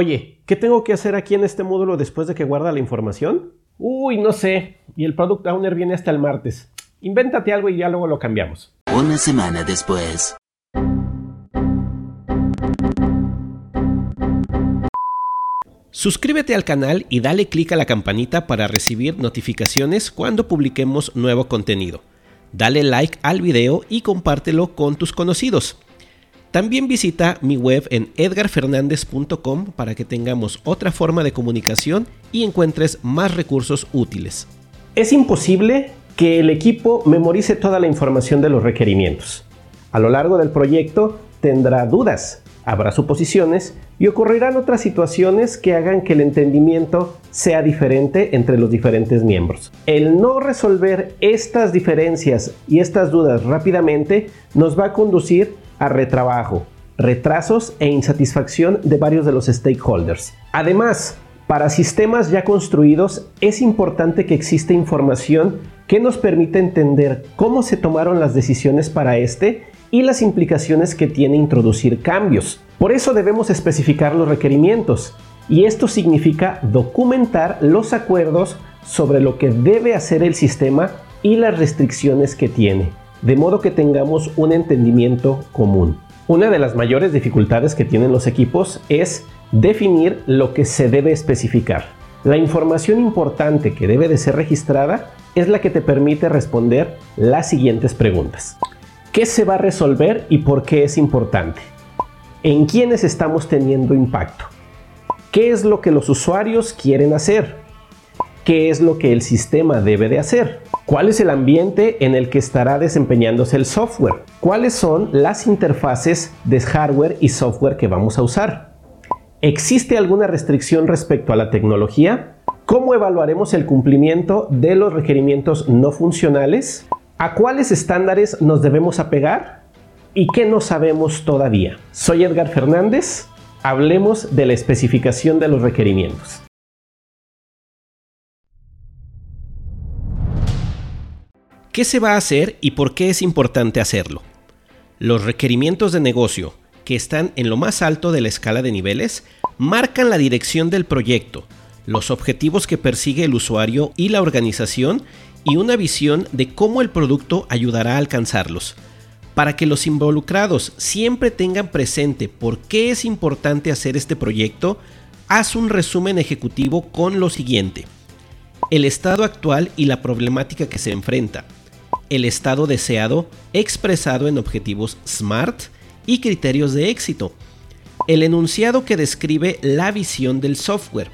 Oye, ¿qué tengo que hacer aquí en este módulo después de que guarda la información? Uy, no sé. Y el Product Owner viene hasta el martes. Invéntate algo y ya luego lo cambiamos. Una semana después. Suscríbete al canal y dale clic a la campanita para recibir notificaciones cuando publiquemos nuevo contenido. Dale like al video y compártelo con tus conocidos. También visita mi web en edgarfernandez.com para que tengamos otra forma de comunicación y encuentres más recursos útiles. Es imposible que el equipo memorice toda la información de los requerimientos. A lo largo del proyecto tendrá dudas, habrá suposiciones y ocurrirán otras situaciones que hagan que el entendimiento sea diferente entre los diferentes miembros. El no resolver estas diferencias y estas dudas rápidamente nos va a conducir a retrabajo, retrasos e insatisfacción de varios de los stakeholders. Además, para sistemas ya construidos es importante que exista información que nos permita entender cómo se tomaron las decisiones para este y las implicaciones que tiene introducir cambios. Por eso debemos especificar los requerimientos y esto significa documentar los acuerdos sobre lo que debe hacer el sistema y las restricciones que tiene, de modo que tengamos un entendimiento común. Una de las mayores dificultades que tienen los equipos es definir lo que se debe especificar. La información importante que debe de ser registrada es la que te permite responder las siguientes preguntas. ¿Qué se va a resolver y por qué es importante? ¿En quiénes estamos teniendo impacto? ¿Qué es lo que los usuarios quieren hacer? ¿Qué es lo que el sistema debe de hacer? ¿Cuál es el ambiente en el que estará desempeñándose el software? ¿Cuáles son las interfaces de hardware y software que vamos a usar? ¿Existe alguna restricción respecto a la tecnología? ¿Cómo evaluaremos el cumplimiento de los requerimientos no funcionales? ¿A cuáles estándares nos debemos apegar? ¿Y qué no sabemos todavía? Soy Edgar Fernández. Hablemos de la especificación de los requerimientos. ¿Qué se va a hacer y por qué es importante hacerlo? Los requerimientos de negocio, que están en lo más alto de la escala de niveles, marcan la dirección del proyecto, los objetivos que persigue el usuario y la organización y una visión de cómo el producto ayudará a alcanzarlos. Para que los involucrados siempre tengan presente por qué es importante hacer este proyecto, haz un resumen ejecutivo con lo siguiente. El estado actual y la problemática que se enfrenta. El estado deseado expresado en objetivos SMART y criterios de éxito. El enunciado que describe la visión del software.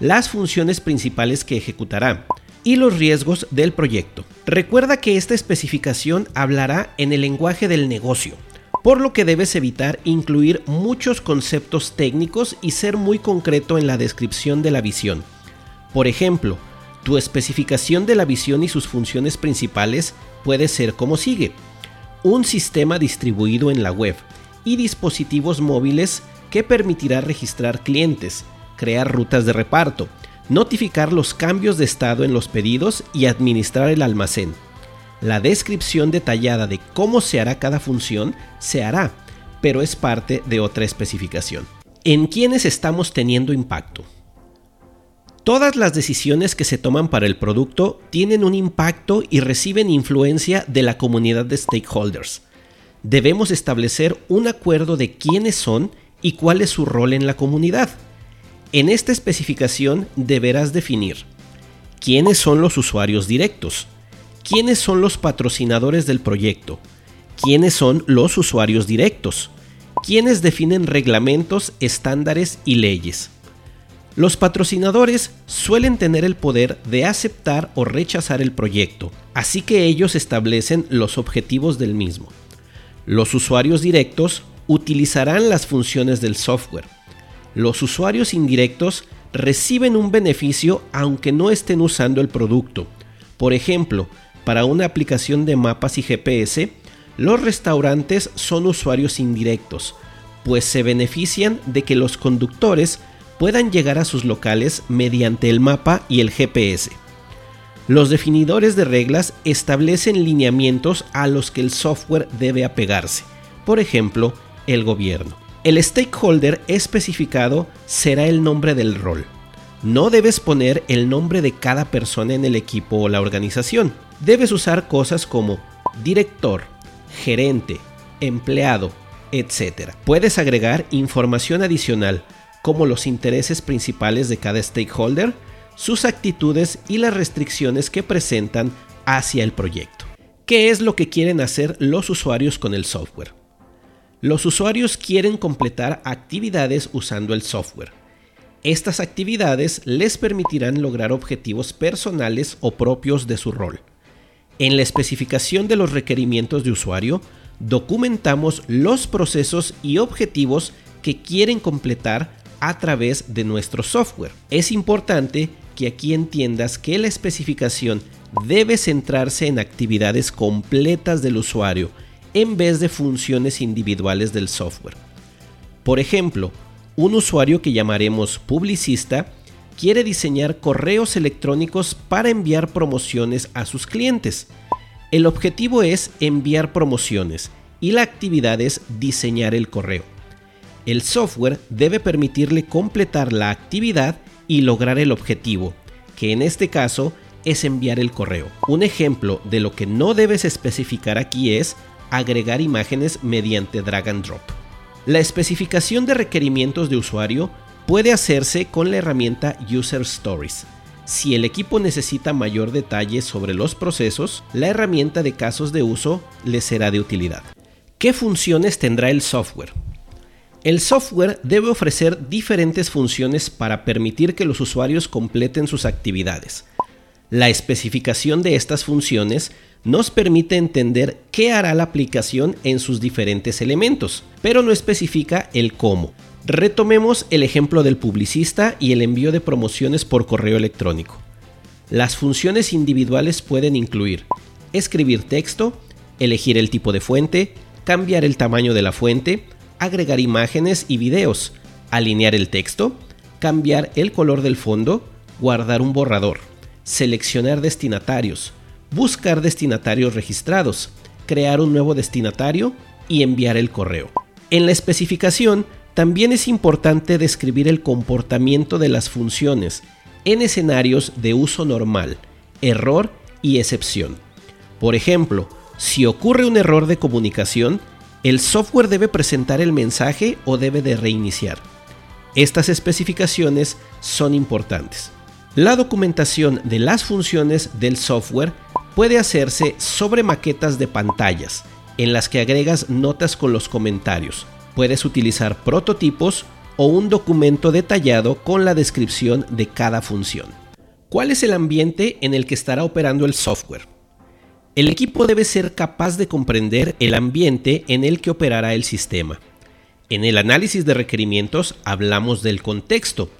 Las funciones principales que ejecutará y los riesgos del proyecto. Recuerda que esta especificación hablará en el lenguaje del negocio, por lo que debes evitar incluir muchos conceptos técnicos y ser muy concreto en la descripción de la visión. Por ejemplo, tu especificación de la visión y sus funciones principales puede ser como sigue. Un sistema distribuido en la web y dispositivos móviles que permitirá registrar clientes, crear rutas de reparto, notificar los cambios de estado en los pedidos y administrar el almacén. La descripción detallada de cómo se hará cada función se hará, pero es parte de otra especificación. ¿En quiénes estamos teniendo impacto? Todas las decisiones que se toman para el producto tienen un impacto y reciben influencia de la comunidad de stakeholders. Debemos establecer un acuerdo de quiénes son y cuál es su rol en la comunidad. En esta especificación deberás definir quiénes son los usuarios directos, quiénes son los patrocinadores del proyecto, quiénes son los usuarios directos, quiénes definen reglamentos, estándares y leyes. Los patrocinadores suelen tener el poder de aceptar o rechazar el proyecto, así que ellos establecen los objetivos del mismo. Los usuarios directos utilizarán las funciones del software, los usuarios indirectos reciben un beneficio aunque no estén usando el producto. Por ejemplo, para una aplicación de mapas y GPS, los restaurantes son usuarios indirectos, pues se benefician de que los conductores puedan llegar a sus locales mediante el mapa y el GPS. Los definidores de reglas establecen lineamientos a los que el software debe apegarse, por ejemplo, el gobierno. El stakeholder especificado será el nombre del rol. No debes poner el nombre de cada persona en el equipo o la organización. Debes usar cosas como director, gerente, empleado, etc. Puedes agregar información adicional como los intereses principales de cada stakeholder, sus actitudes y las restricciones que presentan hacia el proyecto. ¿Qué es lo que quieren hacer los usuarios con el software? Los usuarios quieren completar actividades usando el software. Estas actividades les permitirán lograr objetivos personales o propios de su rol. En la especificación de los requerimientos de usuario, documentamos los procesos y objetivos que quieren completar a través de nuestro software. Es importante que aquí entiendas que la especificación debe centrarse en actividades completas del usuario en vez de funciones individuales del software. Por ejemplo, un usuario que llamaremos publicista quiere diseñar correos electrónicos para enviar promociones a sus clientes. El objetivo es enviar promociones y la actividad es diseñar el correo. El software debe permitirle completar la actividad y lograr el objetivo, que en este caso es enviar el correo. Un ejemplo de lo que no debes especificar aquí es agregar imágenes mediante drag and drop. La especificación de requerimientos de usuario puede hacerse con la herramienta User Stories. Si el equipo necesita mayor detalle sobre los procesos, la herramienta de casos de uso le será de utilidad. ¿Qué funciones tendrá el software? El software debe ofrecer diferentes funciones para permitir que los usuarios completen sus actividades. La especificación de estas funciones nos permite entender qué hará la aplicación en sus diferentes elementos, pero no especifica el cómo. Retomemos el ejemplo del publicista y el envío de promociones por correo electrónico. Las funciones individuales pueden incluir escribir texto, elegir el tipo de fuente, cambiar el tamaño de la fuente, agregar imágenes y videos, alinear el texto, cambiar el color del fondo, guardar un borrador, seleccionar destinatarios, buscar destinatarios registrados, crear un nuevo destinatario y enviar el correo. En la especificación también es importante describir el comportamiento de las funciones en escenarios de uso normal, error y excepción. Por ejemplo, si ocurre un error de comunicación, el software debe presentar el mensaje o debe de reiniciar. Estas especificaciones son importantes. La documentación de las funciones del software puede hacerse sobre maquetas de pantallas, en las que agregas notas con los comentarios. Puedes utilizar prototipos o un documento detallado con la descripción de cada función. ¿Cuál es el ambiente en el que estará operando el software? El equipo debe ser capaz de comprender el ambiente en el que operará el sistema. En el análisis de requerimientos hablamos del contexto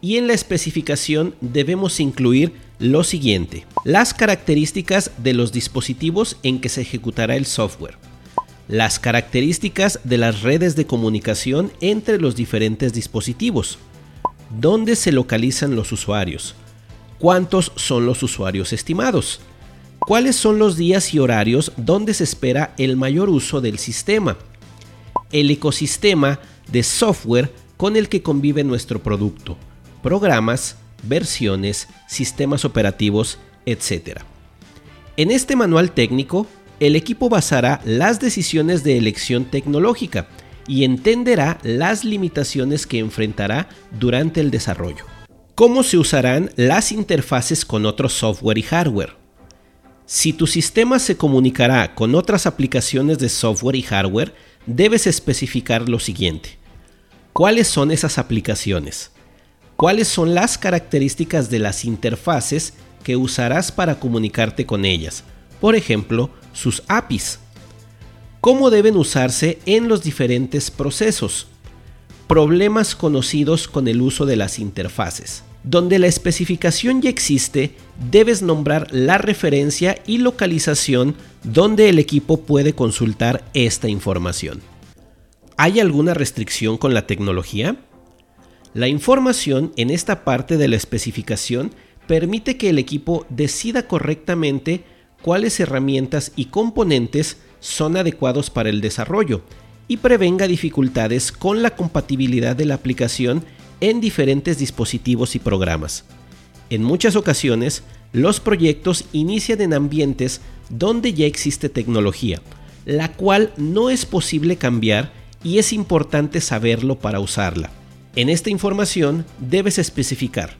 y en la especificación debemos incluir lo siguiente, las características de los dispositivos en que se ejecutará el software, las características de las redes de comunicación entre los diferentes dispositivos, dónde se localizan los usuarios, cuántos son los usuarios estimados, cuáles son los días y horarios donde se espera el mayor uso del sistema, el ecosistema de software con el que convive nuestro producto, programas, versiones, sistemas operativos, etc. En este manual técnico, el equipo basará las decisiones de elección tecnológica y entenderá las limitaciones que enfrentará durante el desarrollo. ¿Cómo se usarán las interfaces con otro software y hardware? Si tu sistema se comunicará con otras aplicaciones de software y hardware, debes especificar lo siguiente. ¿Cuáles son esas aplicaciones? cuáles son las características de las interfaces que usarás para comunicarte con ellas, por ejemplo, sus APIs. ¿Cómo deben usarse en los diferentes procesos? Problemas conocidos con el uso de las interfaces. Donde la especificación ya existe, debes nombrar la referencia y localización donde el equipo puede consultar esta información. ¿Hay alguna restricción con la tecnología? La información en esta parte de la especificación permite que el equipo decida correctamente cuáles herramientas y componentes son adecuados para el desarrollo y prevenga dificultades con la compatibilidad de la aplicación en diferentes dispositivos y programas. En muchas ocasiones, los proyectos inician en ambientes donde ya existe tecnología, la cual no es posible cambiar y es importante saberlo para usarla. En esta información debes especificar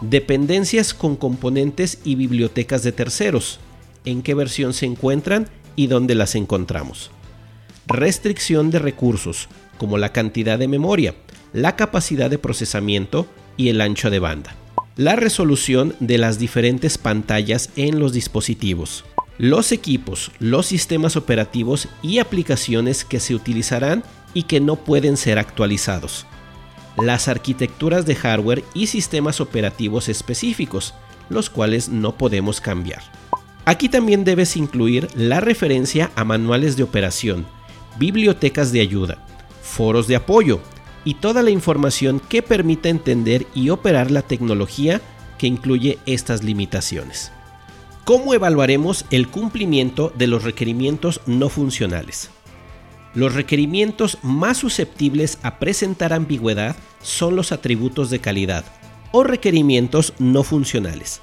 dependencias con componentes y bibliotecas de terceros, en qué versión se encuentran y dónde las encontramos. Restricción de recursos, como la cantidad de memoria, la capacidad de procesamiento y el ancho de banda. La resolución de las diferentes pantallas en los dispositivos. Los equipos, los sistemas operativos y aplicaciones que se utilizarán y que no pueden ser actualizados. Las arquitecturas de hardware y sistemas operativos específicos, los cuales no podemos cambiar. Aquí también debes incluir la referencia a manuales de operación, bibliotecas de ayuda, foros de apoyo y toda la información que permita entender y operar la tecnología que incluye estas limitaciones. ¿Cómo evaluaremos el cumplimiento de los requerimientos no funcionales? Los requerimientos más susceptibles a presentar ambigüedad son los atributos de calidad o requerimientos no funcionales.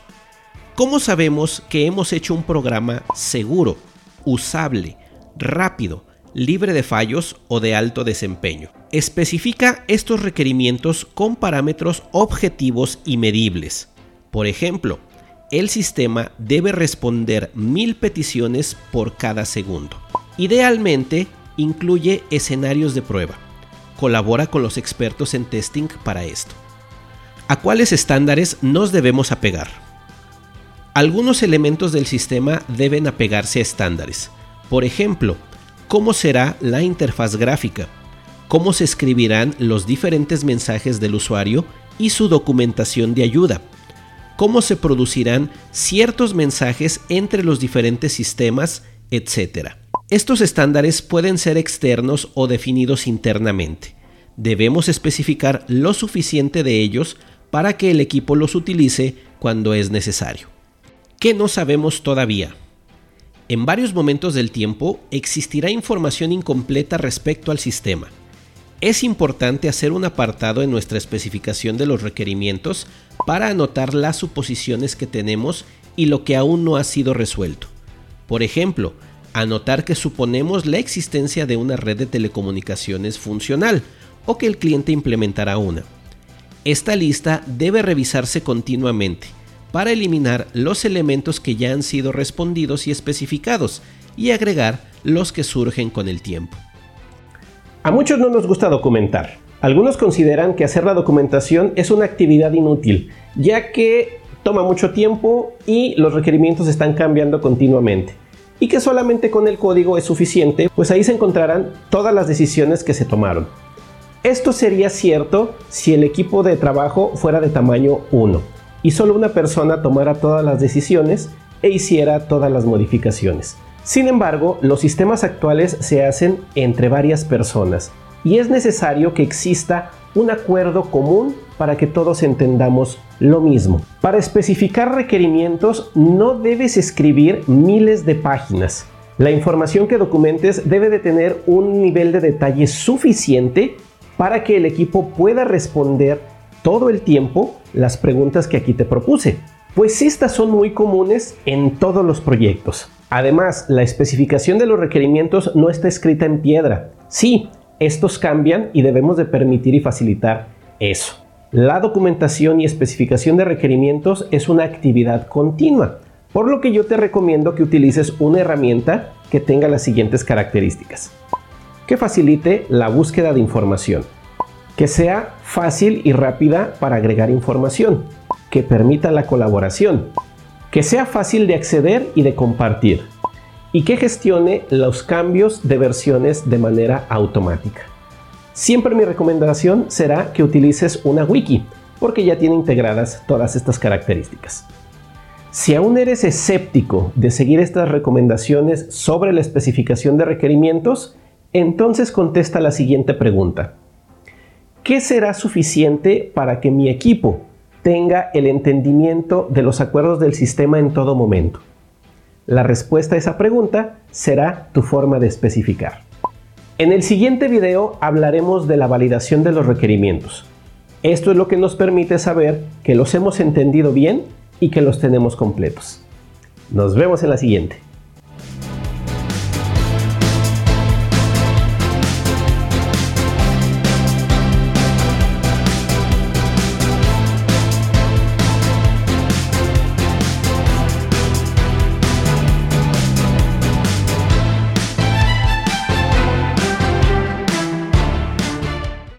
¿Cómo sabemos que hemos hecho un programa seguro, usable, rápido, libre de fallos o de alto desempeño? Especifica estos requerimientos con parámetros objetivos y medibles. Por ejemplo, el sistema debe responder mil peticiones por cada segundo. Idealmente, incluye escenarios de prueba. Colabora con los expertos en testing para esto. ¿A cuáles estándares nos debemos apegar? Algunos elementos del sistema deben apegarse a estándares. Por ejemplo, cómo será la interfaz gráfica, cómo se escribirán los diferentes mensajes del usuario y su documentación de ayuda, cómo se producirán ciertos mensajes entre los diferentes sistemas, etc. Estos estándares pueden ser externos o definidos internamente. Debemos especificar lo suficiente de ellos para que el equipo los utilice cuando es necesario. ¿Qué no sabemos todavía? En varios momentos del tiempo existirá información incompleta respecto al sistema. Es importante hacer un apartado en nuestra especificación de los requerimientos para anotar las suposiciones que tenemos y lo que aún no ha sido resuelto. Por ejemplo, anotar que suponemos la existencia de una red de telecomunicaciones funcional o que el cliente implementará una. Esta lista debe revisarse continuamente para eliminar los elementos que ya han sido respondidos y especificados y agregar los que surgen con el tiempo. A muchos no nos gusta documentar. Algunos consideran que hacer la documentación es una actividad inútil, ya que toma mucho tiempo y los requerimientos están cambiando continuamente y que solamente con el código es suficiente, pues ahí se encontrarán todas las decisiones que se tomaron. Esto sería cierto si el equipo de trabajo fuera de tamaño 1 y solo una persona tomara todas las decisiones e hiciera todas las modificaciones. Sin embargo, los sistemas actuales se hacen entre varias personas y es necesario que exista un acuerdo común para que todos entendamos lo mismo. Para especificar requerimientos no debes escribir miles de páginas. La información que documentes debe de tener un nivel de detalle suficiente para que el equipo pueda responder todo el tiempo las preguntas que aquí te propuse. Pues estas son muy comunes en todos los proyectos. Además, la especificación de los requerimientos no está escrita en piedra. Sí, estos cambian y debemos de permitir y facilitar eso. La documentación y especificación de requerimientos es una actividad continua, por lo que yo te recomiendo que utilices una herramienta que tenga las siguientes características. Que facilite la búsqueda de información. Que sea fácil y rápida para agregar información. Que permita la colaboración. Que sea fácil de acceder y de compartir. Y que gestione los cambios de versiones de manera automática. Siempre mi recomendación será que utilices una wiki, porque ya tiene integradas todas estas características. Si aún eres escéptico de seguir estas recomendaciones sobre la especificación de requerimientos, entonces contesta la siguiente pregunta. ¿Qué será suficiente para que mi equipo tenga el entendimiento de los acuerdos del sistema en todo momento? La respuesta a esa pregunta será tu forma de especificar. En el siguiente video hablaremos de la validación de los requerimientos. Esto es lo que nos permite saber que los hemos entendido bien y que los tenemos completos. Nos vemos en la siguiente.